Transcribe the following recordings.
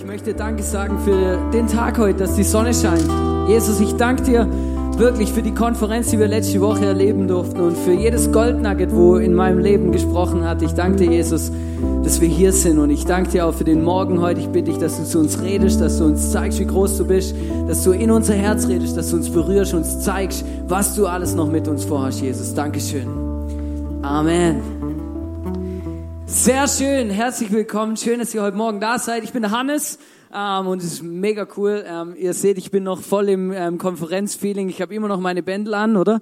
Ich möchte Danke sagen für den Tag heute, dass die Sonne scheint. Jesus, ich danke dir wirklich für die Konferenz, die wir letzte Woche erleben durften und für jedes Goldnugget, wo in meinem Leben gesprochen hat. Ich danke dir, Jesus, dass wir hier sind und ich danke dir auch für den Morgen heute. Ich bitte dich, dass du zu uns redest, dass du uns zeigst, wie groß du bist, dass du in unser Herz redest, dass du uns berührst, uns zeigst, was du alles noch mit uns vorhast, Jesus. Dankeschön. Amen. Sehr schön, herzlich willkommen. Schön, dass ihr heute Morgen da seid. Ich bin Hannes ähm, und es ist mega cool. Ähm, ihr seht, ich bin noch voll im ähm, Konferenzfeeling. Ich habe immer noch meine Bändel an, oder?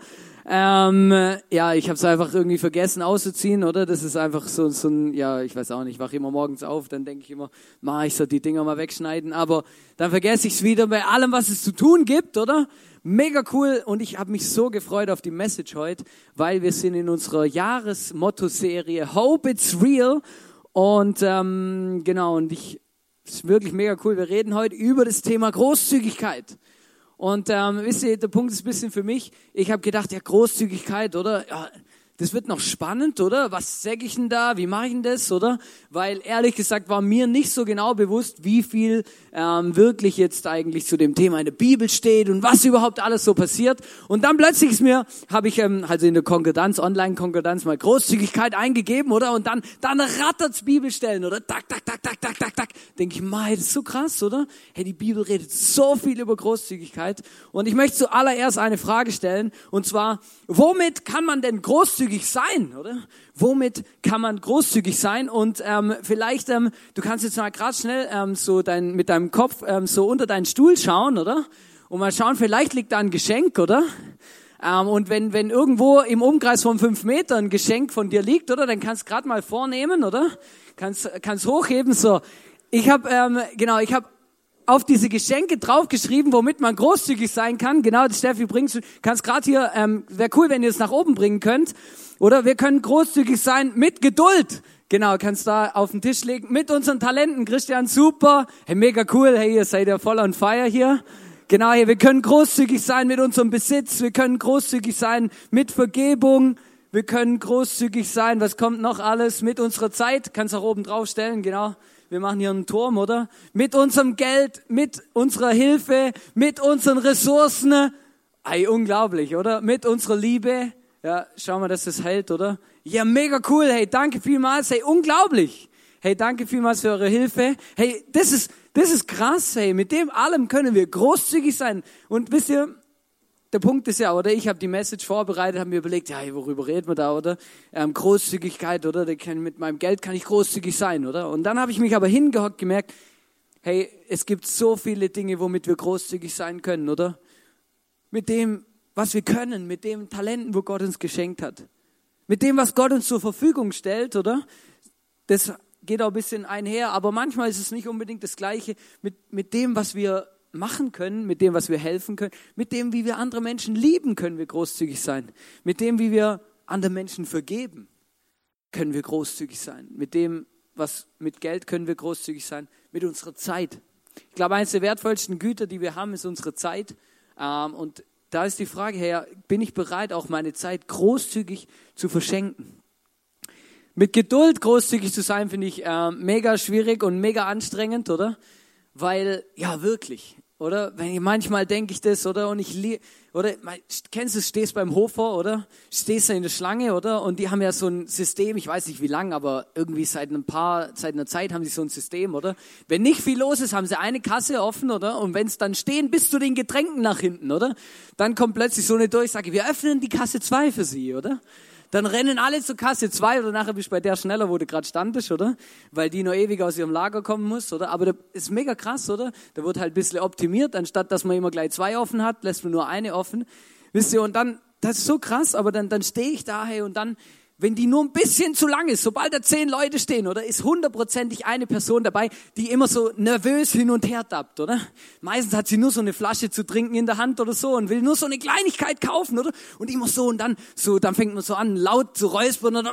Ähm, ja, ich habe es einfach irgendwie vergessen auszuziehen, oder? Das ist einfach so, so ein, ja, ich weiß auch nicht, ich wache immer morgens auf, dann denke ich immer, ma, ich soll die Dinger mal wegschneiden, aber dann vergesse ich es wieder bei allem, was es zu tun gibt, oder? Mega cool und ich habe mich so gefreut auf die Message heute, weil wir sind in unserer Jahresmotto-Serie Hope It's Real und ähm, genau und ich ist wirklich mega cool. Wir reden heute über das Thema Großzügigkeit. Und ähm, wisst ihr, der Punkt ist ein bisschen für mich. Ich habe gedacht, ja Großzügigkeit, oder? Ja, das wird noch spannend, oder? Was sage ich denn da? Wie mache ich denn das, oder? Weil ehrlich gesagt war mir nicht so genau bewusst, wie viel ähm, wirklich jetzt eigentlich zu dem Thema in der Bibel steht und was überhaupt alles so passiert. Und dann plötzlich ist mir, habe ich ähm, also in der Konkordanz, Online-Konkordanz mal Großzügigkeit eingegeben, oder? Und dann, dann rattert's Bibelstellen, oder? Tak, tak, tak, tak, tak, tak, tak. Denke ich, mei, das ist so krass, oder? Hey, die Bibel redet so viel über Großzügigkeit. Und ich möchte zuallererst eine Frage stellen, und zwar, womit kann man denn großzügig großzügig sein, oder? Womit kann man großzügig sein? Und ähm, vielleicht, ähm, du kannst jetzt mal gerade schnell ähm, so dein, mit deinem Kopf ähm, so unter deinen Stuhl schauen, oder? Und mal schauen, vielleicht liegt da ein Geschenk, oder? Ähm, und wenn, wenn irgendwo im Umkreis von fünf Metern ein Geschenk von dir liegt, oder? Dann kannst du gerade mal vornehmen, oder? Kannst, kannst hochheben, so. Ich habe, ähm, genau, ich habe auf diese Geschenke draufgeschrieben, womit man großzügig sein kann. Genau, Steffi bringst kannst gerade hier, ähm, wäre cool, wenn ihr es nach oben bringen könnt. Oder wir können großzügig sein mit Geduld. Genau, kannst da auf den Tisch legen. Mit unseren Talenten. Christian, super. Hey, mega cool. Hey, ihr seid ja voll on fire hier. Genau, hey, wir können großzügig sein mit unserem Besitz. Wir können großzügig sein mit Vergebung. Wir können großzügig sein. Was kommt noch alles? Mit unserer Zeit. Kannst auch oben drauf stellen. Genau wir machen hier einen Turm, oder? Mit unserem Geld, mit unserer Hilfe, mit unseren Ressourcen. Ei, unglaublich, oder? Mit unserer Liebe. Ja, schau mal, dass das hält, oder? Ja, mega cool. Hey, danke vielmals. Hey, unglaublich. Hey, danke vielmals für eure Hilfe. Hey, das ist, das ist krass. Hey, mit dem allem können wir großzügig sein. Und wisst ihr, der Punkt ist ja, oder ich habe die Message vorbereitet, habe mir überlegt, ja, worüber reden wir da, oder? Ähm, Großzügigkeit, oder? Mit meinem Geld kann ich großzügig sein, oder? Und dann habe ich mich aber hingehockt, gemerkt, hey, es gibt so viele Dinge, womit wir großzügig sein können, oder? Mit dem, was wir können, mit dem Talenten, wo Gott uns geschenkt hat. Mit dem, was Gott uns zur Verfügung stellt, oder? Das geht auch ein bisschen einher, aber manchmal ist es nicht unbedingt das Gleiche mit, mit dem, was wir machen können, mit dem, was wir helfen können, mit dem, wie wir andere Menschen lieben, können wir großzügig sein. Mit dem, wie wir andere Menschen vergeben, können wir großzügig sein. Mit dem, was mit Geld können wir großzügig sein, mit unserer Zeit. Ich glaube, eines der wertvollsten Güter, die wir haben, ist unsere Zeit. Ähm, und da ist die Frage her, bin ich bereit, auch meine Zeit großzügig zu verschenken? Mit Geduld großzügig zu sein, finde ich äh, mega schwierig und mega anstrengend, oder? Weil, ja, wirklich, oder? Wenn ich, manchmal denke ich das, oder? Und ich, oder? Kennst du, stehst beim Hofer, oder? Stehst da in der Schlange, oder? Und die haben ja so ein System, ich weiß nicht wie lang, aber irgendwie seit ein paar, seit einer Zeit haben sie so ein System, oder? Wenn nicht viel los ist, haben sie eine Kasse offen, oder? Und wenn es dann stehen bis zu den Getränken nach hinten, oder? Dann kommt plötzlich so eine Durchsage, wir öffnen die Kasse zwei für sie, oder? Dann rennen alle zur Kasse 2 oder nachher bist du bei der schneller, wo du gerade standest, oder? Weil die noch ewig aus ihrem Lager kommen muss, oder? Aber das ist mega krass, oder? Da wird halt ein bisschen optimiert, anstatt dass man immer gleich zwei offen hat, lässt man nur eine offen. Wisst ihr, und dann, das ist so krass, aber dann, dann stehe ich da, hey, und dann wenn die nur ein bisschen zu lang ist, sobald da zehn Leute stehen, oder ist hundertprozentig eine Person dabei, die immer so nervös hin und her tappt, oder? Meistens hat sie nur so eine Flasche zu trinken in der Hand oder so und will nur so eine Kleinigkeit kaufen, oder? Und immer so und dann so, dann fängt man so an, laut zu räuspern oder,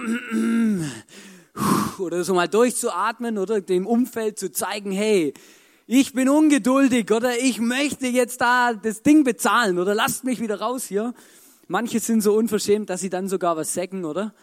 oder so mal durchzuatmen oder dem Umfeld zu zeigen, hey, ich bin ungeduldig oder ich möchte jetzt da das Ding bezahlen oder lasst mich wieder raus hier. Manche sind so unverschämt, dass sie dann sogar was säcken, oder?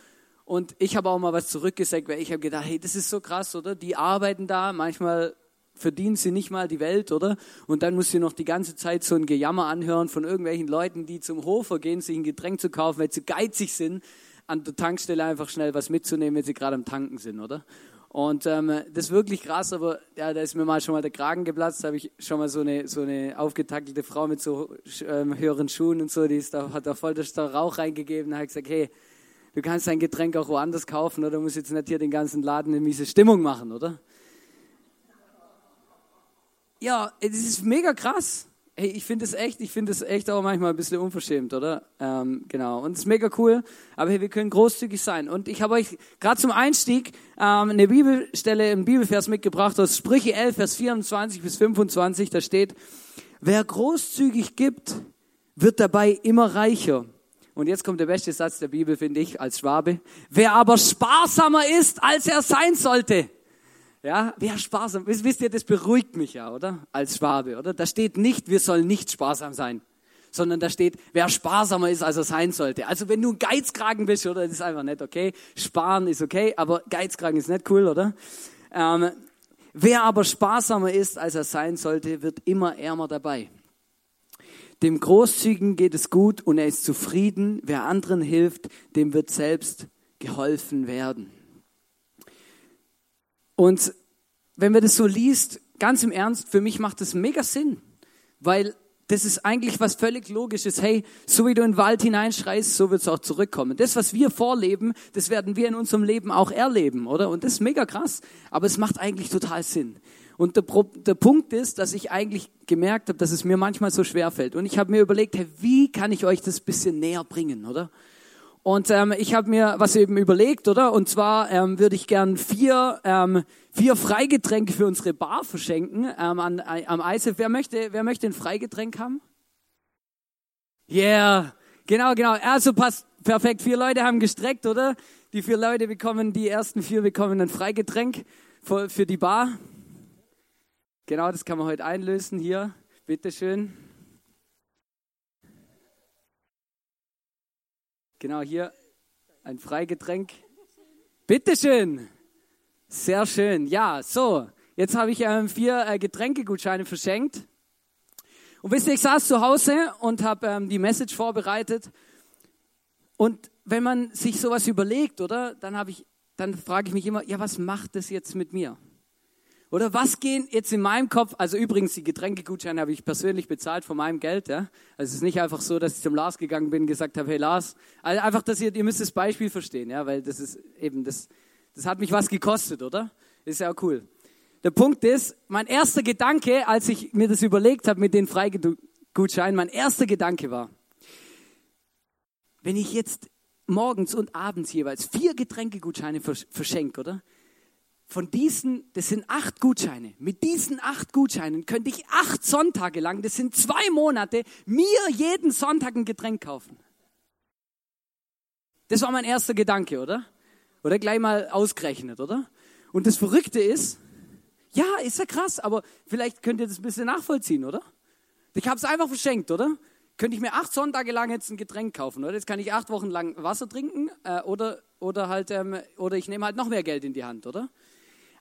Und ich habe auch mal was zurückgesagt, weil ich habe gedacht, hey, das ist so krass, oder? Die arbeiten da, manchmal verdienen sie nicht mal die Welt, oder? Und dann muss sie noch die ganze Zeit so ein Gejammer anhören von irgendwelchen Leuten, die zum Hofer gehen, sich ein Getränk zu kaufen, weil sie geizig sind, an der Tankstelle einfach schnell was mitzunehmen, wenn sie gerade am Tanken sind, oder? Und ähm, das ist wirklich krass, aber ja, da ist mir mal schon mal der Kragen geplatzt, da habe ich schon mal so eine, so eine aufgetackelte Frau mit so ähm, höheren Schuhen und so, die ist da, hat da voll der Rauch reingegeben, da habe ich gesagt, hey, du kannst dein Getränk auch woanders kaufen, oder du musst jetzt nicht hier den ganzen Laden eine miese Stimmung machen, oder? Ja, es ist mega krass. Hey, ich finde es echt, ich finde es echt auch manchmal ein bisschen unverschämt, oder? Ähm, genau. Und es ist mega cool. Aber hey, wir können großzügig sein. Und ich habe euch gerade zum Einstieg ähm, eine Bibelstelle, einen Bibelvers mitgebracht aus Sprüche 11, Vers 24 bis 25. Da steht, wer großzügig gibt, wird dabei immer reicher. Und jetzt kommt der beste Satz der Bibel, finde ich, als Schwabe. Wer aber sparsamer ist, als er sein sollte, ja, wer sparsam, wisst ihr, das beruhigt mich ja, oder? Als Schwabe, oder? Da steht nicht, wir sollen nicht sparsam sein, sondern da steht, wer sparsamer ist, als er sein sollte. Also wenn du ein Geizkragen bist, oder? Das ist einfach nicht okay. Sparen ist okay, aber Geizkragen ist nicht cool, oder? Ähm, wer aber sparsamer ist, als er sein sollte, wird immer ärmer dabei. Dem Großzügigen geht es gut und er ist zufrieden. Wer anderen hilft, dem wird selbst geholfen werden. Und wenn man das so liest, ganz im Ernst, für mich macht das mega Sinn, weil das ist eigentlich was völlig Logisches. Hey, so wie du in den Wald hineinschreist, so wird es auch zurückkommen. Das, was wir vorleben, das werden wir in unserem Leben auch erleben, oder? Und das ist mega krass, aber es macht eigentlich total Sinn. Und der, der Punkt ist, dass ich eigentlich gemerkt habe, dass es mir manchmal so schwer fällt. Und ich habe mir überlegt, hey, wie kann ich euch das bisschen näher bringen, oder? Und ähm, ich habe mir was eben überlegt, oder? Und zwar ähm, würde ich gern vier, ähm, vier Freigetränke für unsere Bar verschenken ähm, an, äh, am ISF. Wer möchte, wer möchte ein Freigetränk haben? Yeah, genau, genau. Also passt perfekt. Vier Leute haben gestreckt, oder? Die vier Leute bekommen, die ersten vier bekommen ein Freigetränk für, für die Bar. Genau, das kann man heute einlösen. Hier, bitteschön. Genau hier ein Freigetränk. Bitteschön. Sehr schön. Ja, so. Jetzt habe ich ähm, vier äh, Getränkegutscheine verschenkt. Und wisst ihr, ich saß zu Hause und habe ähm, die Message vorbereitet. Und wenn man sich sowas überlegt, oder, dann habe ich, dann frage ich mich immer, ja, was macht das jetzt mit mir? Oder was gehen jetzt in meinem Kopf, also übrigens die Getränkegutscheine habe ich persönlich bezahlt von meinem Geld, ja. Also es ist nicht einfach so, dass ich zum Lars gegangen bin und gesagt habe, hey Lars, also einfach, dass ihr, ihr müsst das Beispiel verstehen, ja, weil das ist eben, das, das hat mich was gekostet, oder? Ist ja auch cool. Der Punkt ist, mein erster Gedanke, als ich mir das überlegt habe mit den Freigutscheinen, mein erster Gedanke war, wenn ich jetzt morgens und abends jeweils vier Getränkegutscheine verschenke, oder? Von diesen, das sind acht Gutscheine. Mit diesen acht Gutscheinen könnte ich acht Sonntage lang, das sind zwei Monate, mir jeden Sonntag ein Getränk kaufen. Das war mein erster Gedanke, oder? Oder gleich mal ausgerechnet, oder? Und das Verrückte ist, ja, ist ja krass, aber vielleicht könnt ihr das ein bisschen nachvollziehen, oder? Ich habe es einfach verschenkt, oder? Könnte ich mir acht Sonntage lang jetzt ein Getränk kaufen, oder? Jetzt kann ich acht Wochen lang Wasser trinken, äh, oder, oder halt, ähm, oder ich nehme halt noch mehr Geld in die Hand, oder?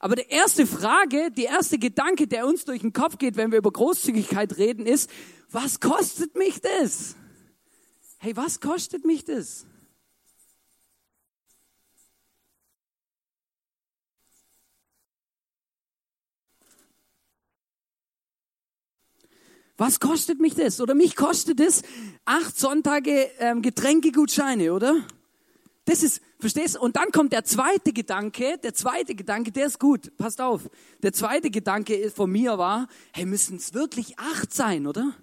Aber die erste Frage, die erste Gedanke, der uns durch den Kopf geht, wenn wir über Großzügigkeit reden, ist, was kostet mich das? Hey, was kostet mich das? Was kostet mich das? Oder mich kostet es acht Sonntage ähm, Getränkegutscheine, oder? Das ist, verstehst du? Und dann kommt der zweite Gedanke, der zweite Gedanke, der ist gut, passt auf. Der zweite Gedanke von mir war, hey, müssen es wirklich acht sein, oder?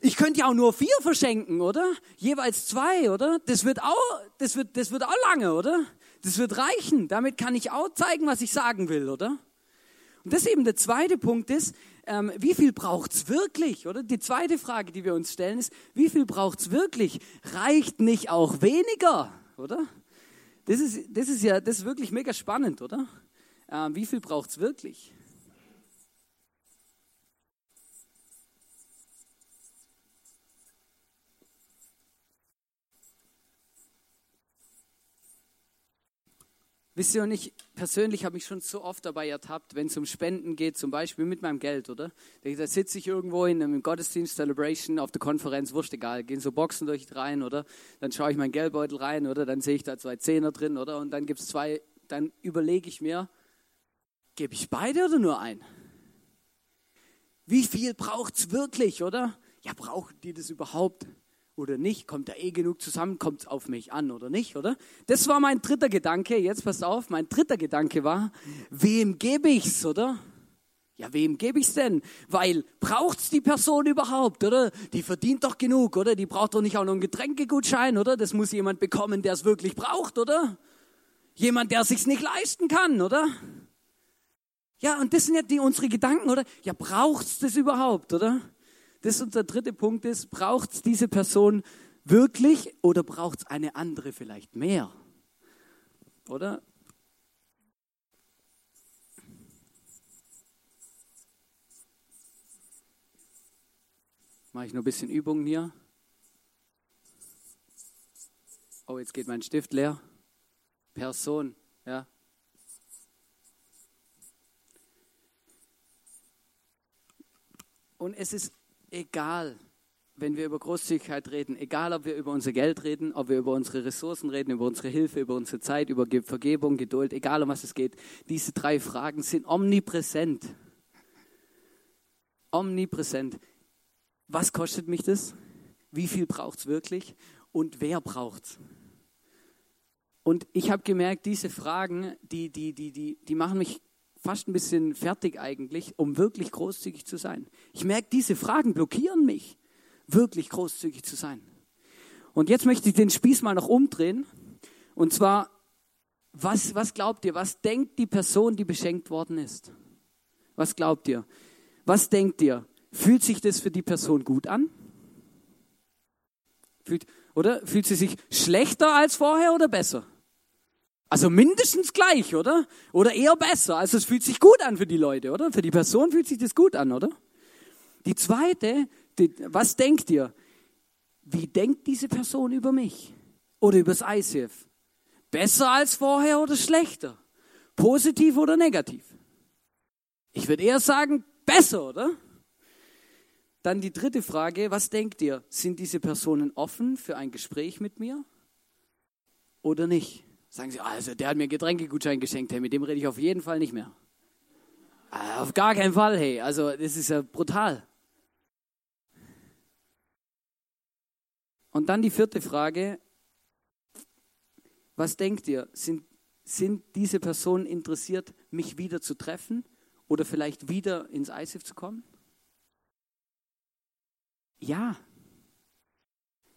Ich könnte ja auch nur vier verschenken, oder? Jeweils zwei, oder? Das wird auch, das wird, das wird auch lange, oder? Das wird reichen. Damit kann ich auch zeigen, was ich sagen will, oder? Und das eben der zweite Punkt ist, ähm, wie viel braucht's wirklich, oder? Die zweite Frage, die wir uns stellen, ist, wie viel braucht's wirklich? Reicht nicht auch weniger? oder? Das ist, das ist ja, das ist wirklich mega spannend, oder? Ähm, wie viel braucht es wirklich? Wisst ihr, und ich persönlich habe mich schon so oft dabei ertappt, wenn es um Spenden geht, zum Beispiel mit meinem Geld, oder? Da sitze ich irgendwo in einem Gottesdienst, Celebration, auf der Konferenz, wurscht egal, gehen so Boxen durch rein, oder? Dann schaue ich meinen Geldbeutel rein, oder? Dann sehe ich da zwei Zehner drin, oder? Und dann gibt es zwei, dann überlege ich mir, gebe ich beide oder nur ein? Wie viel braucht es wirklich, oder? Ja, brauchen die das überhaupt? Oder nicht? Kommt da eh genug zusammen? Kommt es auf mich an oder nicht, oder? Das war mein dritter Gedanke. Jetzt passt auf, mein dritter Gedanke war, wem gebe ich's, oder? Ja, wem gebe ich's denn? Weil braucht's die Person überhaupt, oder? Die verdient doch genug, oder? Die braucht doch nicht auch noch einen Getränkegutschein, oder? Das muss jemand bekommen, der es wirklich braucht, oder? Jemand, der sich's nicht leisten kann, oder? Ja, und das sind ja die unsere Gedanken, oder? Ja, braucht's das überhaupt, oder? Das ist unser dritter Punkt ist, braucht es diese Person wirklich oder braucht es eine andere vielleicht mehr? Oder? Mache ich nur ein bisschen Übungen hier. Oh, jetzt geht mein Stift leer. Person, ja. Und es ist egal, wenn wir über Großzügigkeit reden, egal ob wir über unser Geld reden, ob wir über unsere Ressourcen reden, über unsere Hilfe, über unsere Zeit, über Vergebung, Geduld, egal um was es geht, diese drei Fragen sind omnipräsent. Omnipräsent. Was kostet mich das? Wie viel braucht es wirklich? Und wer braucht es? Und ich habe gemerkt, diese Fragen, die, die, die, die, die machen mich fast ein bisschen fertig eigentlich, um wirklich großzügig zu sein. Ich merke, diese Fragen blockieren mich, wirklich großzügig zu sein. Und jetzt möchte ich den Spieß mal noch umdrehen. Und zwar, was, was glaubt ihr, was denkt die Person, die beschenkt worden ist? Was glaubt ihr? Was denkt ihr? Fühlt sich das für die Person gut an? Fühlt, oder? Fühlt sie sich schlechter als vorher oder besser? Also mindestens gleich, oder? Oder eher besser. Also es fühlt sich gut an für die Leute, oder? Für die Person fühlt sich das gut an, oder? Die zweite, die, was denkt ihr? Wie denkt diese Person über mich? Oder über das ICF? Besser als vorher oder schlechter? Positiv oder negativ? Ich würde eher sagen, besser, oder? Dann die dritte Frage, was denkt ihr? Sind diese Personen offen für ein Gespräch mit mir oder nicht? Sagen sie, also der hat mir Getränkegutschein geschenkt, hey, mit dem rede ich auf jeden Fall nicht mehr. Äh, auf gar keinen Fall, hey. Also das ist ja brutal. Und dann die vierte Frage. Was denkt ihr? Sind, sind diese Personen interessiert, mich wieder zu treffen oder vielleicht wieder ins ISIF zu kommen? Ja.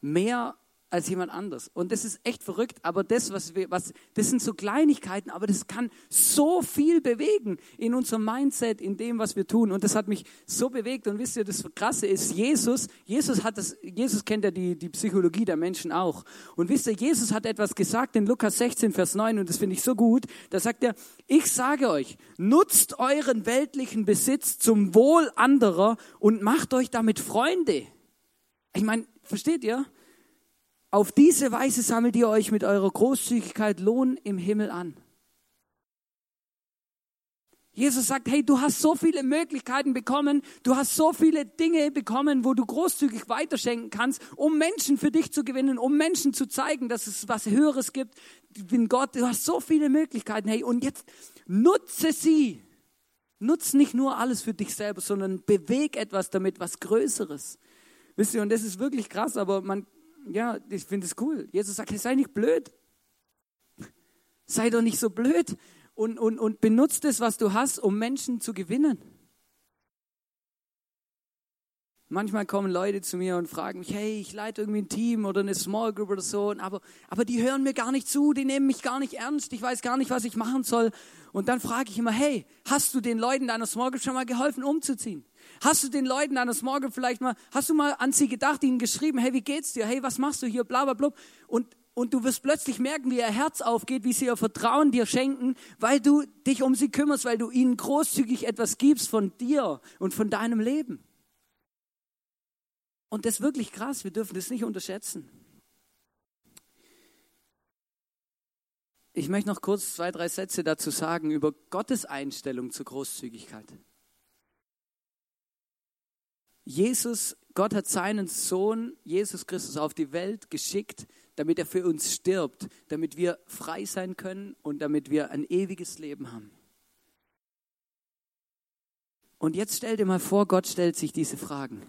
Mehr als jemand anders. Und das ist echt verrückt, aber das, was wir, was, das sind so Kleinigkeiten, aber das kann so viel bewegen in unserem Mindset, in dem, was wir tun. Und das hat mich so bewegt. Und wisst ihr, das Krasse ist, Jesus, Jesus hat das, Jesus kennt ja die, die Psychologie der Menschen auch. Und wisst ihr, Jesus hat etwas gesagt in Lukas 16, Vers 9, und das finde ich so gut. Da sagt er, ich sage euch, nutzt euren weltlichen Besitz zum Wohl anderer und macht euch damit Freunde. Ich meine, versteht ihr? Auf diese Weise sammelt ihr euch mit eurer Großzügigkeit Lohn im Himmel an. Jesus sagt, hey, du hast so viele Möglichkeiten bekommen, du hast so viele Dinge bekommen, wo du großzügig weiterschenken kannst, um Menschen für dich zu gewinnen, um Menschen zu zeigen, dass es was Höheres gibt. Ich bin Gott, du hast so viele Möglichkeiten, hey, und jetzt nutze sie. Nutz nicht nur alles für dich selber, sondern beweg etwas damit, was Größeres. Wisst ihr, und das ist wirklich krass, aber man ja, ich finde es cool. Jesus sagt, hey, sei nicht blöd. Sei doch nicht so blöd und, und, und benutzt es, was du hast, um Menschen zu gewinnen. Manchmal kommen Leute zu mir und fragen mich, hey, ich leite irgendwie ein Team oder eine Small Group oder so, aber, aber die hören mir gar nicht zu, die nehmen mich gar nicht ernst, ich weiß gar nicht, was ich machen soll. Und dann frage ich immer, hey, hast du den Leuten deiner Small Group schon mal geholfen, umzuziehen? Hast du den Leuten deiner Small Group vielleicht mal, hast du mal an sie gedacht, ihnen geschrieben, hey, wie geht's dir? Hey, was machst du hier? Bla, bla, bla. Und, und du wirst plötzlich merken, wie ihr Herz aufgeht, wie sie ihr Vertrauen dir schenken, weil du dich um sie kümmerst, weil du ihnen großzügig etwas gibst von dir und von deinem Leben. Und das ist wirklich krass, wir dürfen das nicht unterschätzen. ich möchte noch kurz zwei, drei Sätze dazu sagen über Gottes Einstellung zur Großzügigkeit. Jesus, Gott hat seinen Sohn, Jesus Christus, auf die Welt geschickt, damit er für uns stirbt, damit wir frei sein können und damit wir ein ewiges Leben haben. Und jetzt stell dir mal vor, Gott stellt sich diese Fragen.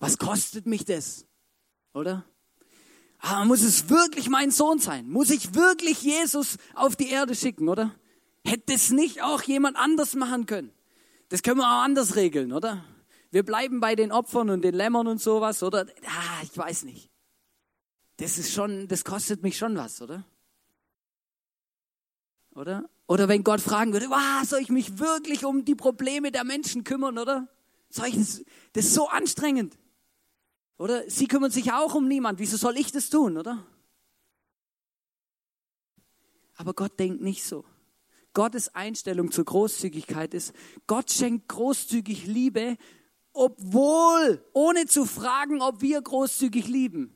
Was kostet mich das? Oder? Ah, muss es wirklich mein Sohn sein? Muss ich wirklich Jesus auf die Erde schicken, oder? Hätte es nicht auch jemand anders machen können? Das können wir auch anders regeln, oder? Wir bleiben bei den Opfern und den Lämmern und sowas, oder? Ah, ich weiß nicht. Das ist schon, das kostet mich schon was, oder? Oder? Oder wenn Gott fragen würde, wow, soll ich mich wirklich um die Probleme der Menschen kümmern, oder? Soll ich das, das ist so anstrengend. Oder? Sie kümmern sich auch um niemand. Wieso soll ich das tun, oder? Aber Gott denkt nicht so. Gottes Einstellung zur Großzügigkeit ist, Gott schenkt großzügig Liebe, obwohl, ohne zu fragen, ob wir großzügig lieben.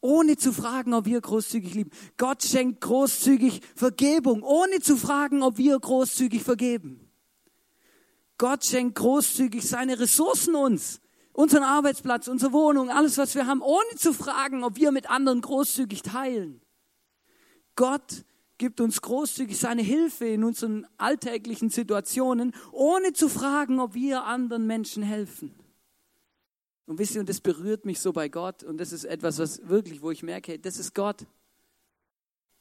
Ohne zu fragen, ob wir großzügig lieben. Gott schenkt großzügig Vergebung, ohne zu fragen, ob wir großzügig vergeben. Gott schenkt großzügig seine Ressourcen uns, unseren Arbeitsplatz, unsere Wohnung, alles, was wir haben, ohne zu fragen, ob wir mit anderen großzügig teilen. Gott gibt uns großzügig seine Hilfe in unseren alltäglichen Situationen, ohne zu fragen, ob wir anderen Menschen helfen. Und wisst ihr, und das berührt mich so bei Gott, und das ist etwas, was wirklich, wo ich merke, das ist Gott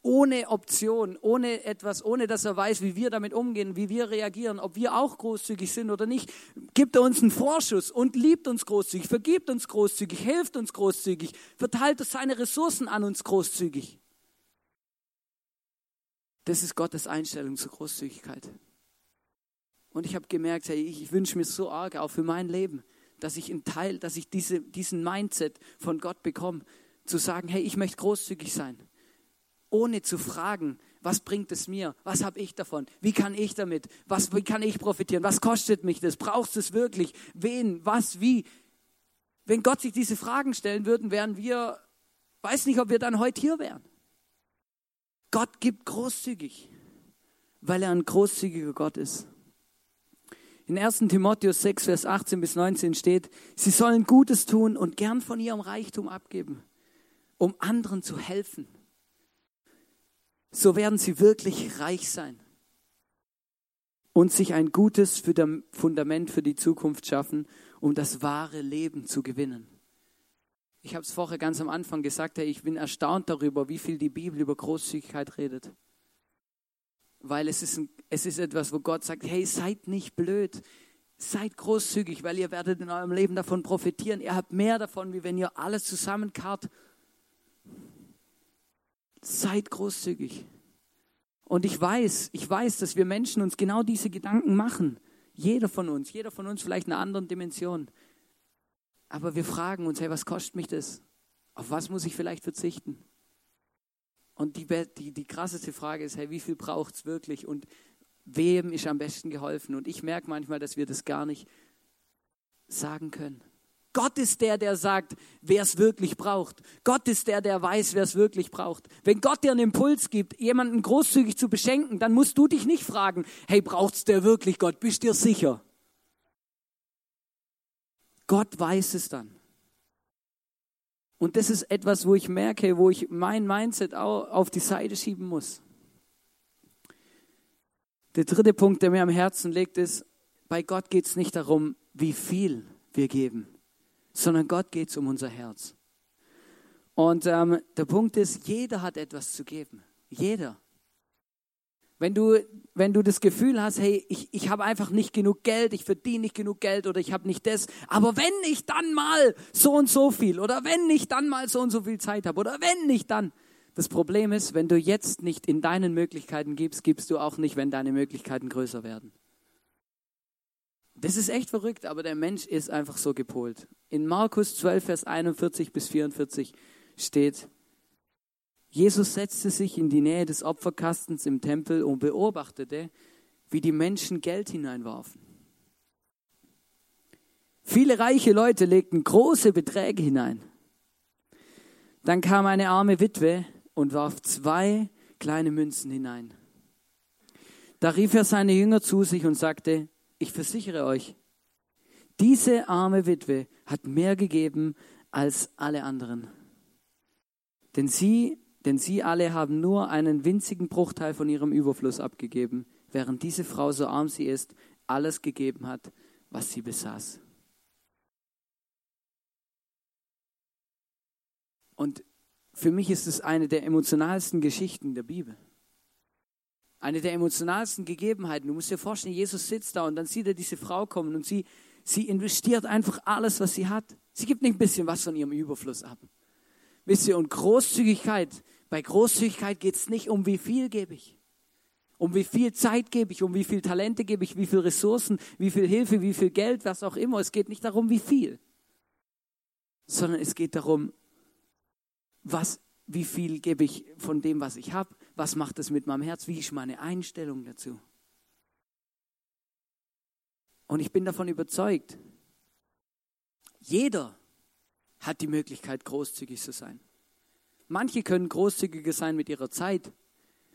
ohne Option, ohne etwas, ohne dass er weiß, wie wir damit umgehen, wie wir reagieren, ob wir auch großzügig sind oder nicht, gibt er uns einen Vorschuss und liebt uns großzügig, vergibt uns großzügig, hilft uns großzügig, verteilt seine Ressourcen an uns großzügig. Das ist Gottes Einstellung zur Großzügigkeit. Und ich habe gemerkt, hey, ich, wünsche mir so arg, auch für mein Leben, dass ich einen Teil, dass ich diese, diesen Mindset von Gott bekomme, zu sagen, hey, ich möchte großzügig sein ohne zu fragen, was bringt es mir? Was habe ich davon? Wie kann ich damit? Was, wie kann ich profitieren? Was kostet mich das? Brauchst du es wirklich? Wen? Was? Wie? Wenn Gott sich diese Fragen stellen würden, wären wir, weiß nicht, ob wir dann heute hier wären. Gott gibt großzügig, weil er ein großzügiger Gott ist. In 1. Timotheus 6, Vers 18 bis 19 steht, sie sollen Gutes tun und gern von ihrem Reichtum abgeben, um anderen zu helfen so werden sie wirklich reich sein und sich ein gutes Fundament für die Zukunft schaffen, um das wahre Leben zu gewinnen. Ich habe es vorher ganz am Anfang gesagt, ich bin erstaunt darüber, wie viel die Bibel über Großzügigkeit redet. Weil es ist, ein, es ist etwas, wo Gott sagt, hey, seid nicht blöd, seid großzügig, weil ihr werdet in eurem Leben davon profitieren. Ihr habt mehr davon, wie wenn ihr alles zusammenkarrt Seid großzügig. Und ich weiß, ich weiß, dass wir Menschen uns genau diese Gedanken machen. Jeder von uns, jeder von uns vielleicht in einer anderen Dimension. Aber wir fragen uns, hey, was kostet mich das? Auf was muss ich vielleicht verzichten? Und die, die, die krasseste Frage ist, hey, wie viel braucht es wirklich? Und wem ist am besten geholfen? Und ich merke manchmal, dass wir das gar nicht sagen können. Gott ist der, der sagt, wer es wirklich braucht. Gott ist der, der weiß, wer es wirklich braucht. Wenn Gott dir einen Impuls gibt, jemanden großzügig zu beschenken, dann musst du dich nicht fragen, hey, braucht's der wirklich Gott? Bist dir sicher? Gott weiß es dann. Und das ist etwas, wo ich merke, wo ich mein Mindset auch auf die Seite schieben muss. Der dritte Punkt, der mir am Herzen liegt, ist, bei Gott geht es nicht darum, wie viel wir geben sondern Gott geht es um unser Herz. Und ähm, der Punkt ist, jeder hat etwas zu geben. Jeder. Wenn du, wenn du das Gefühl hast, hey, ich, ich habe einfach nicht genug Geld, ich verdiene nicht genug Geld oder ich habe nicht das, aber wenn ich dann mal so und so viel oder wenn ich dann mal so und so viel Zeit habe oder wenn ich dann. Das Problem ist, wenn du jetzt nicht in deinen Möglichkeiten gibst, gibst du auch nicht, wenn deine Möglichkeiten größer werden. Das ist echt verrückt, aber der Mensch ist einfach so gepolt. In Markus 12, Vers 41 bis 44 steht, Jesus setzte sich in die Nähe des Opferkastens im Tempel und beobachtete, wie die Menschen Geld hineinwarfen. Viele reiche Leute legten große Beträge hinein. Dann kam eine arme Witwe und warf zwei kleine Münzen hinein. Da rief er seine Jünger zu sich und sagte, ich versichere euch, diese arme Witwe hat mehr gegeben als alle anderen. Denn sie, denn sie alle haben nur einen winzigen Bruchteil von ihrem Überfluss abgegeben, während diese Frau, so arm sie ist, alles gegeben hat, was sie besaß. Und für mich ist es eine der emotionalsten Geschichten der Bibel. Eine der emotionalsten Gegebenheiten. Du musst dir vorstellen, Jesus sitzt da und dann sieht er diese Frau kommen und sie, sie investiert einfach alles, was sie hat. Sie gibt nicht ein bisschen was von ihrem Überfluss ab. Wisst ihr, und Großzügigkeit, bei Großzügigkeit geht es nicht um wie viel gebe ich. Um wie viel Zeit gebe ich, um wie viel Talente gebe ich, wie viel Ressourcen, wie viel Hilfe, wie viel Geld, was auch immer. Es geht nicht darum, wie viel, sondern es geht darum, was, wie viel gebe ich von dem, was ich habe, was macht es mit meinem Herz, wie ist meine Einstellung dazu. Und ich bin davon überzeugt, jeder hat die Möglichkeit, großzügig zu sein. Manche können großzügiger sein mit ihrer Zeit.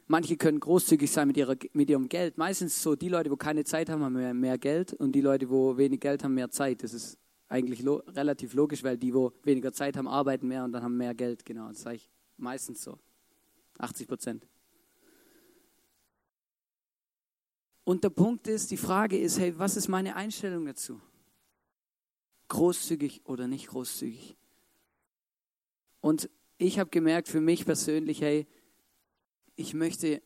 Manche können großzügig sein mit, ihrer, mit ihrem Geld. Meistens so, die Leute, wo keine Zeit haben, haben mehr, mehr Geld und die Leute, wo wenig Geld haben, mehr Zeit. Das ist eigentlich lo relativ logisch, weil die, wo weniger Zeit haben, arbeiten mehr und dann haben mehr Geld. Genau, das sage ich meistens so. 80 Prozent. Und der Punkt ist, die Frage ist, hey, was ist meine Einstellung dazu? Großzügig oder nicht großzügig? Und ich habe gemerkt für mich persönlich, hey, ich möchte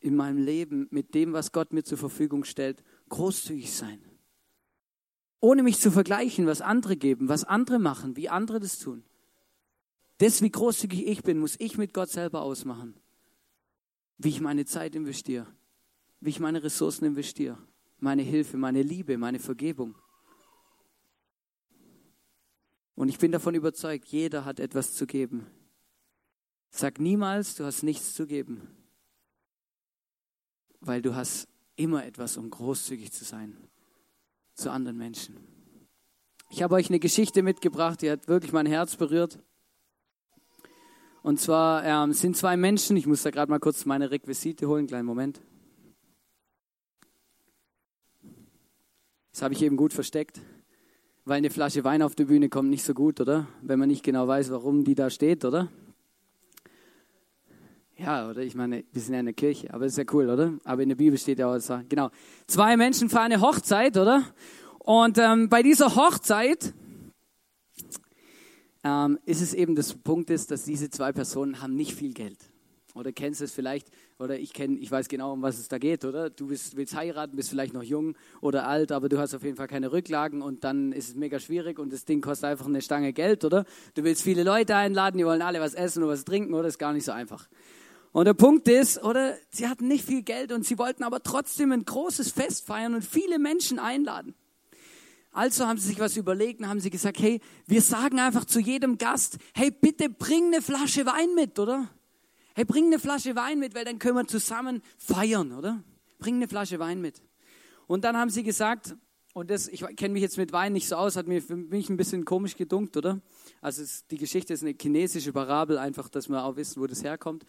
in meinem Leben mit dem, was Gott mir zur Verfügung stellt, großzügig sein. Ohne mich zu vergleichen, was andere geben, was andere machen, wie andere das tun. Das, wie großzügig ich bin, muss ich mit Gott selber ausmachen. Wie ich meine Zeit investiere, wie ich meine Ressourcen investiere, meine Hilfe, meine Liebe, meine Vergebung. Und ich bin davon überzeugt, jeder hat etwas zu geben. Sag niemals, du hast nichts zu geben, weil du hast immer etwas, um großzügig zu sein zu anderen Menschen. Ich habe euch eine Geschichte mitgebracht, die hat wirklich mein Herz berührt. Und zwar ähm, sind zwei Menschen, ich muss da gerade mal kurz meine Requisite holen, kleinen Moment. Das habe ich eben gut versteckt, weil eine Flasche Wein auf die Bühne kommt nicht so gut, oder? Wenn man nicht genau weiß, warum die da steht, oder? Ja, oder? Ich meine, wir sind ja in der Kirche, aber ist ja cool, oder? Aber in der Bibel steht ja auch, genau. Zwei Menschen feiern eine Hochzeit, oder? Und ähm, bei dieser Hochzeit ähm, ist es eben das Punkt ist, dass diese zwei Personen haben nicht viel Geld. Oder kennst du es vielleicht, oder ich kenne, ich weiß genau, um was es da geht, oder? Du bist, willst heiraten, bist vielleicht noch jung oder alt, aber du hast auf jeden Fall keine Rücklagen und dann ist es mega schwierig und das Ding kostet einfach eine Stange Geld, oder? Du willst viele Leute einladen, die wollen alle was essen und was trinken, oder? Ist gar nicht so einfach. Und der Punkt ist, oder, sie hatten nicht viel Geld und sie wollten aber trotzdem ein großes Fest feiern und viele Menschen einladen. Also haben sie sich was überlegt und haben sie gesagt, hey, wir sagen einfach zu jedem Gast, hey, bitte bring eine Flasche Wein mit, oder? Hey, bring eine Flasche Wein mit, weil dann können wir zusammen feiern, oder? Bring eine Flasche Wein mit. Und dann haben sie gesagt, und das, ich kenne mich jetzt mit Wein nicht so aus, hat mir für mich ein bisschen komisch gedunkt, oder? Also es, die Geschichte ist eine chinesische Parabel, einfach, dass wir auch wissen, wo das herkommt.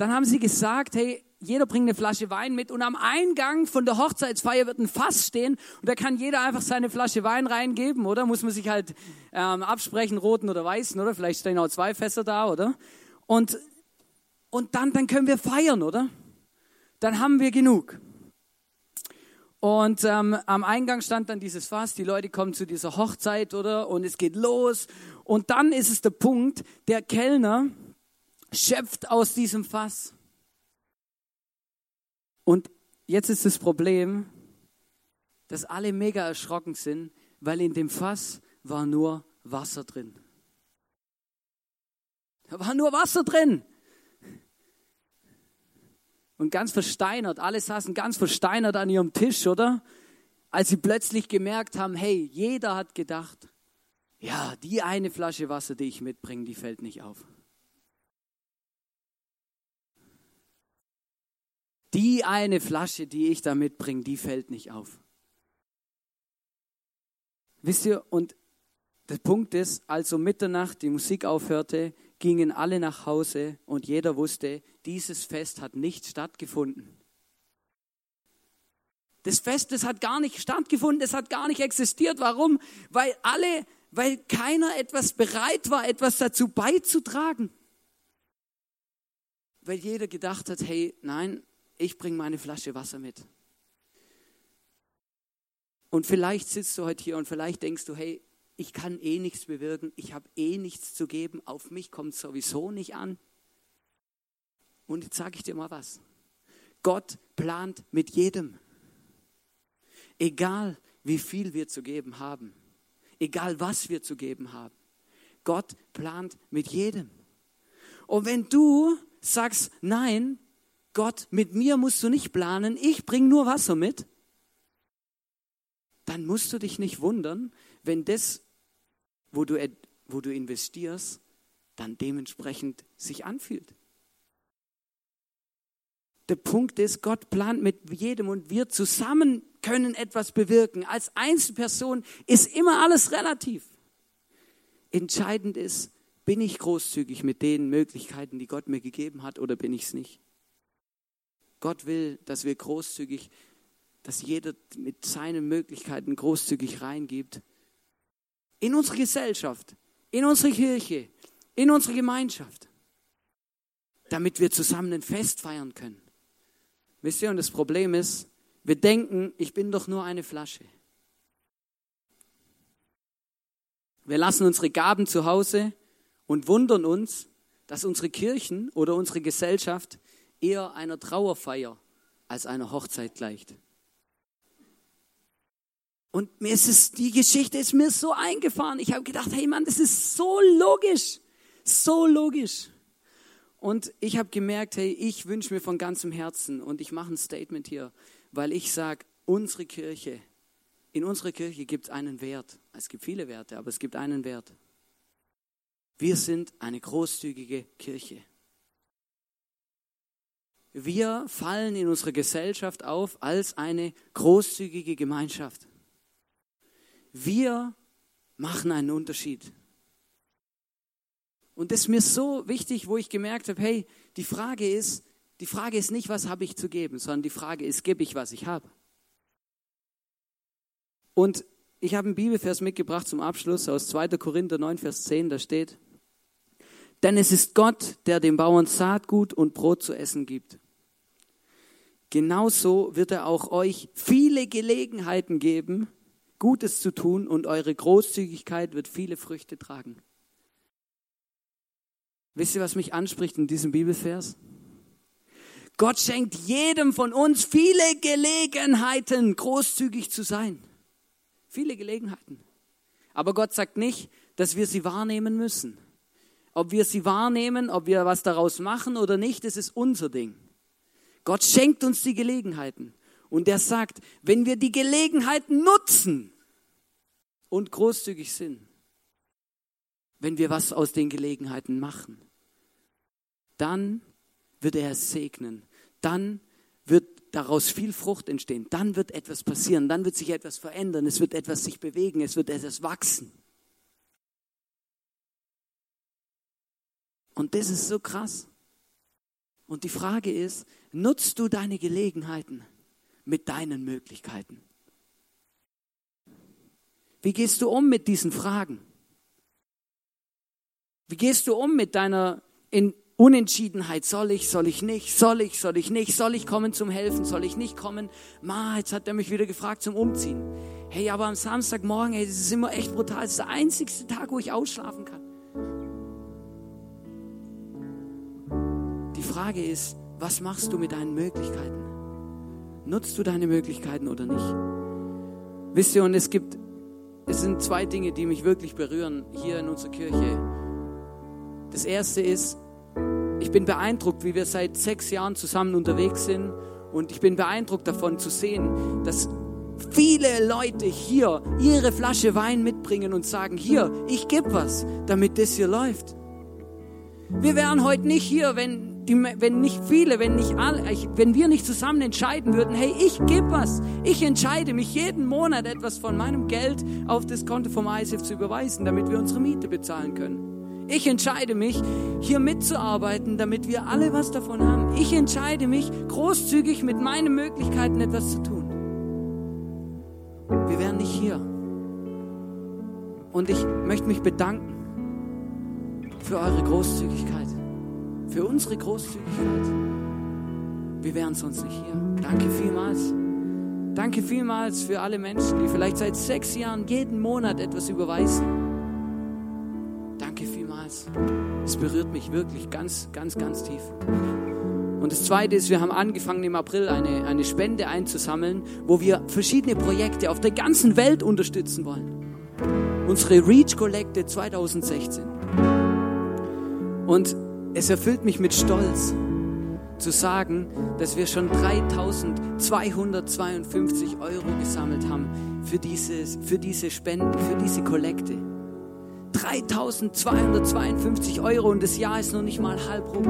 Dann haben sie gesagt, hey, jeder bringt eine Flasche Wein mit und am Eingang von der Hochzeitsfeier wird ein Fass stehen und da kann jeder einfach seine Flasche Wein reingeben, oder? Muss man sich halt ähm, absprechen, roten oder weißen, oder? Vielleicht stehen auch zwei Fässer da, oder? Und, und dann, dann können wir feiern, oder? Dann haben wir genug. Und ähm, am Eingang stand dann dieses Fass, die Leute kommen zu dieser Hochzeit, oder? Und es geht los. Und dann ist es der Punkt, der Kellner, schöpft aus diesem Fass. Und jetzt ist das Problem, dass alle mega erschrocken sind, weil in dem Fass war nur Wasser drin. Da war nur Wasser drin. Und ganz versteinert, alle saßen ganz versteinert an ihrem Tisch, oder? Als sie plötzlich gemerkt haben, hey, jeder hat gedacht, ja, die eine Flasche Wasser, die ich mitbringe, die fällt nicht auf. Die eine Flasche, die ich da mitbringe, die fällt nicht auf. Wisst ihr, und Der Punkt ist, als um Mitternacht die Musik aufhörte, gingen alle nach Hause und jeder wusste, dieses Fest hat nicht stattgefunden. Das Fest, das hat gar nicht stattgefunden, das hat gar nicht existiert. Warum? Weil alle, weil keiner etwas bereit war, etwas dazu beizutragen. Weil jeder gedacht hat, hey, nein, ich bringe meine Flasche Wasser mit. Und vielleicht sitzt du heute hier und vielleicht denkst du, hey, ich kann eh nichts bewirken, ich habe eh nichts zu geben, auf mich kommt es sowieso nicht an. Und jetzt sage ich dir mal was. Gott plant mit jedem. Egal wie viel wir zu geben haben, egal was wir zu geben haben. Gott plant mit jedem. Und wenn du sagst, nein, Gott, mit mir musst du nicht planen, ich bringe nur Wasser mit, dann musst du dich nicht wundern, wenn das, wo du, wo du investierst, dann dementsprechend sich anfühlt. Der Punkt ist, Gott plant mit jedem und wir zusammen können etwas bewirken. Als Einzelperson ist immer alles relativ. Entscheidend ist, bin ich großzügig mit den Möglichkeiten, die Gott mir gegeben hat, oder bin ich es nicht? Gott will, dass wir großzügig, dass jeder mit seinen Möglichkeiten großzügig reingibt in unsere Gesellschaft, in unsere Kirche, in unsere Gemeinschaft, damit wir zusammen ein Fest feiern können. Wisst ihr, und das Problem ist, wir denken, ich bin doch nur eine Flasche. Wir lassen unsere Gaben zu Hause und wundern uns, dass unsere Kirchen oder unsere Gesellschaft eher einer Trauerfeier als einer Hochzeit gleicht. Und mir ist es, die Geschichte ist mir so eingefahren. Ich habe gedacht, hey Mann, das ist so logisch. So logisch. Und ich habe gemerkt, hey, ich wünsche mir von ganzem Herzen und ich mache ein Statement hier, weil ich sage, unsere Kirche, in unserer Kirche gibt es einen Wert. Es gibt viele Werte, aber es gibt einen Wert. Wir sind eine großzügige Kirche. Wir fallen in unserer Gesellschaft auf als eine großzügige Gemeinschaft. Wir machen einen Unterschied. Und das ist mir so wichtig, wo ich gemerkt habe, hey, die Frage ist, die Frage ist nicht, was habe ich zu geben, sondern die Frage ist, gebe ich, was ich habe. Und ich habe einen Bibelvers mitgebracht zum Abschluss aus 2. Korinther 9, Vers 10, da steht, denn es ist Gott, der dem Bauern Saatgut und Brot zu essen gibt. Genauso wird er auch euch viele Gelegenheiten geben, Gutes zu tun und eure Großzügigkeit wird viele Früchte tragen. Wisst ihr, was mich anspricht in diesem Bibelvers? Gott schenkt jedem von uns viele Gelegenheiten, großzügig zu sein. Viele Gelegenheiten. Aber Gott sagt nicht, dass wir sie wahrnehmen müssen. Ob wir sie wahrnehmen, ob wir was daraus machen oder nicht, das ist unser Ding. Gott schenkt uns die Gelegenheiten. Und er sagt, wenn wir die Gelegenheiten nutzen und großzügig sind, wenn wir was aus den Gelegenheiten machen, dann wird er es segnen. Dann wird daraus viel Frucht entstehen. Dann wird etwas passieren. Dann wird sich etwas verändern. Es wird etwas sich bewegen. Es wird etwas wachsen. Und das ist so krass. Und die Frage ist, nutzt du deine Gelegenheiten mit deinen Möglichkeiten? Wie gehst du um mit diesen Fragen? Wie gehst du um mit deiner Unentschiedenheit? Soll ich, soll ich nicht? Soll ich, soll ich nicht? Soll ich kommen zum Helfen? Soll ich nicht kommen? Ma, jetzt hat er mich wieder gefragt zum Umziehen. Hey, aber am Samstagmorgen, hey, das ist immer echt brutal. Das ist der einzigste Tag, wo ich ausschlafen kann. Frage ist, was machst du mit deinen Möglichkeiten? Nutzt du deine Möglichkeiten oder nicht? Wisst ihr, und es gibt, es sind zwei Dinge, die mich wirklich berühren hier in unserer Kirche. Das erste ist, ich bin beeindruckt, wie wir seit sechs Jahren zusammen unterwegs sind. Und ich bin beeindruckt davon zu sehen, dass viele Leute hier ihre Flasche Wein mitbringen und sagen, hier, ich gebe was, damit das hier läuft. Wir wären heute nicht hier, wenn die, wenn nicht viele, wenn nicht alle, wenn wir nicht zusammen entscheiden würden, hey, ich gebe was, ich entscheide mich jeden Monat etwas von meinem Geld auf das Konto vom ISF zu überweisen, damit wir unsere Miete bezahlen können. Ich entscheide mich, hier mitzuarbeiten, damit wir alle was davon haben. Ich entscheide mich, großzügig mit meinen Möglichkeiten etwas zu tun. Wir wären nicht hier. Und ich möchte mich bedanken für eure Großzügigkeit, für unsere Großzügigkeit. Wir wären sonst nicht hier. Danke vielmals. Danke vielmals für alle Menschen, die vielleicht seit sechs Jahren jeden Monat etwas überweisen. Danke vielmals. Es berührt mich wirklich ganz, ganz, ganz tief. Und das Zweite ist, wir haben angefangen im April eine, eine Spende einzusammeln, wo wir verschiedene Projekte auf der ganzen Welt unterstützen wollen. Unsere Reach-Kollekte 2016. Und es erfüllt mich mit Stolz zu sagen, dass wir schon 3252 Euro gesammelt haben für, dieses, für diese Spenden, für diese Kollekte. 3252 Euro und das Jahr ist noch nicht mal halb rum.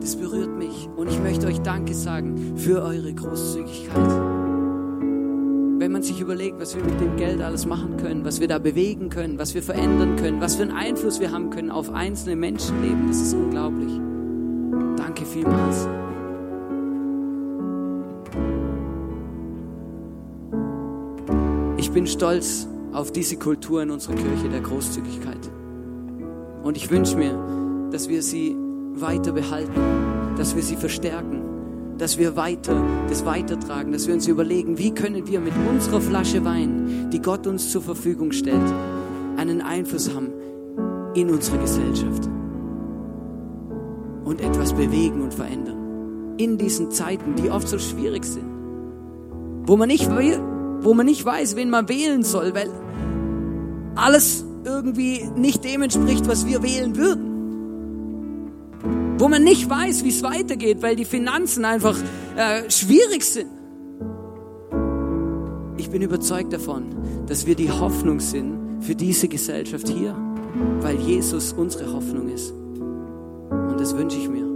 Das berührt mich und ich möchte euch Danke sagen für eure Großzügigkeit man sich überlegt, was wir mit dem Geld alles machen können, was wir da bewegen können, was wir verändern können, was für einen Einfluss wir haben können auf einzelne Menschenleben, das ist unglaublich. Danke vielmals. Ich bin stolz auf diese Kultur in unserer Kirche der Großzügigkeit. Und ich wünsche mir, dass wir sie weiter behalten, dass wir sie verstärken dass wir weiter, das weitertragen, dass wir uns überlegen, wie können wir mit unserer Flasche Wein, die Gott uns zur Verfügung stellt, einen Einfluss haben in unserer Gesellschaft und etwas bewegen und verändern. In diesen Zeiten, die oft so schwierig sind, wo man nicht, wo man nicht weiß, wen man wählen soll, weil alles irgendwie nicht dem entspricht, was wir wählen würden wo man nicht weiß, wie es weitergeht, weil die Finanzen einfach äh, schwierig sind. Ich bin überzeugt davon, dass wir die Hoffnung sind für diese Gesellschaft hier, weil Jesus unsere Hoffnung ist. Und das wünsche ich mir,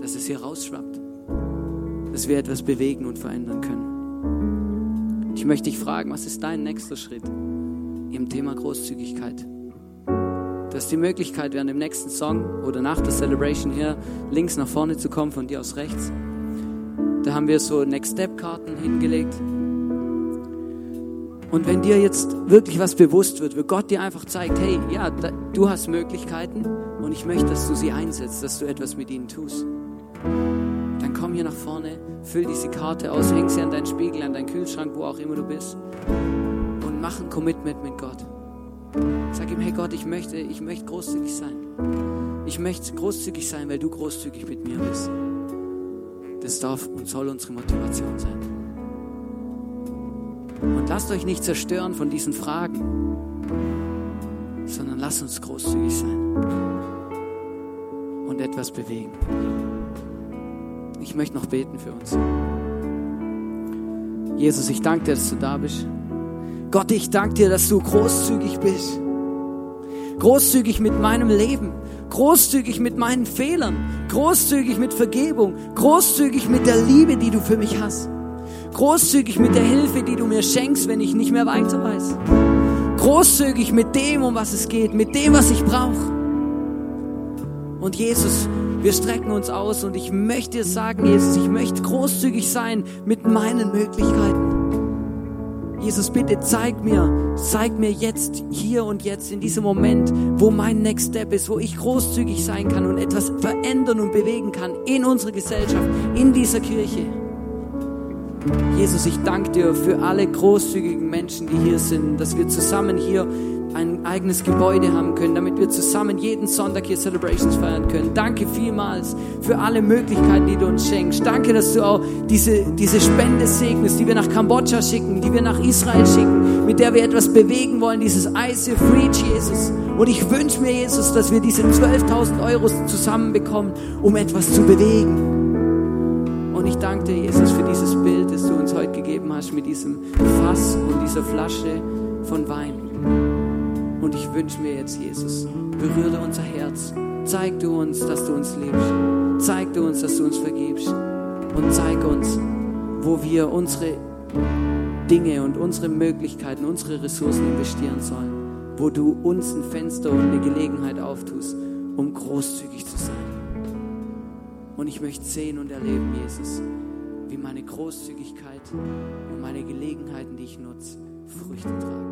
dass es hier rausschwappt, dass wir etwas bewegen und verändern können. Ich möchte dich fragen, was ist dein nächster Schritt im Thema Großzügigkeit? Du hast die Möglichkeit, während dem nächsten Song oder nach der Celebration hier links nach vorne zu kommen, von dir aus rechts. Da haben wir so Next Step Karten hingelegt. Und wenn dir jetzt wirklich was bewusst wird, wo Gott dir einfach zeigt, hey, ja, da, du hast Möglichkeiten und ich möchte, dass du sie einsetzt, dass du etwas mit ihnen tust, dann komm hier nach vorne, füll diese Karte aus, häng sie an deinen Spiegel, an deinen Kühlschrank, wo auch immer du bist und mach ein Commitment mit Gott. Sag ihm, hey Gott, ich möchte, ich möchte großzügig sein. Ich möchte großzügig sein, weil du großzügig mit mir bist. Das darf und soll unsere Motivation sein. Und lasst euch nicht zerstören von diesen Fragen, sondern lasst uns großzügig sein und etwas bewegen. Ich möchte noch beten für uns. Jesus, ich danke dir, dass du da bist. Gott, ich danke dir, dass du großzügig bist. Großzügig mit meinem Leben, großzügig mit meinen Fehlern, großzügig mit Vergebung, großzügig mit der Liebe, die du für mich hast. Großzügig mit der Hilfe, die du mir schenkst, wenn ich nicht mehr weiter weiß. Großzügig mit dem, um was es geht, mit dem, was ich brauche. Und Jesus, wir strecken uns aus und ich möchte dir sagen, Jesus, ich möchte großzügig sein mit meinen Möglichkeiten. Jesus, bitte zeig mir, zeig mir jetzt, hier und jetzt, in diesem Moment, wo mein Next Step ist, wo ich großzügig sein kann und etwas verändern und bewegen kann in unserer Gesellschaft, in dieser Kirche. Jesus, ich danke dir für alle großzügigen Menschen, die hier sind, dass wir zusammen hier ein eigenes Gebäude haben können, damit wir zusammen jeden Sonntag hier Celebrations feiern können. Danke vielmals für alle Möglichkeiten, die du uns schenkst. Danke, dass du auch diese, diese Spende segnest, die wir nach Kambodscha schicken, die wir nach Israel schicken, mit der wir etwas bewegen wollen, dieses ICF Reach, Jesus. Und ich wünsche mir, Jesus, dass wir diese 12.000 Euro zusammenbekommen, um etwas zu bewegen. Und ich danke dir, Jesus, für dieses Bild, das du uns heute gegeben hast mit diesem Fass und dieser Flasche von Wein. Und ich wünsche mir jetzt, Jesus, berühre unser Herz Zeig du uns, dass du uns liebst. Zeig du uns, dass du uns vergibst. Und zeig uns, wo wir unsere Dinge und unsere Möglichkeiten, unsere Ressourcen investieren sollen. Wo du uns ein Fenster und eine Gelegenheit auftust, um großzügig zu sein. Und ich möchte sehen und erleben, Jesus, wie meine Großzügigkeit und meine Gelegenheiten, die ich nutze, Früchte tragen.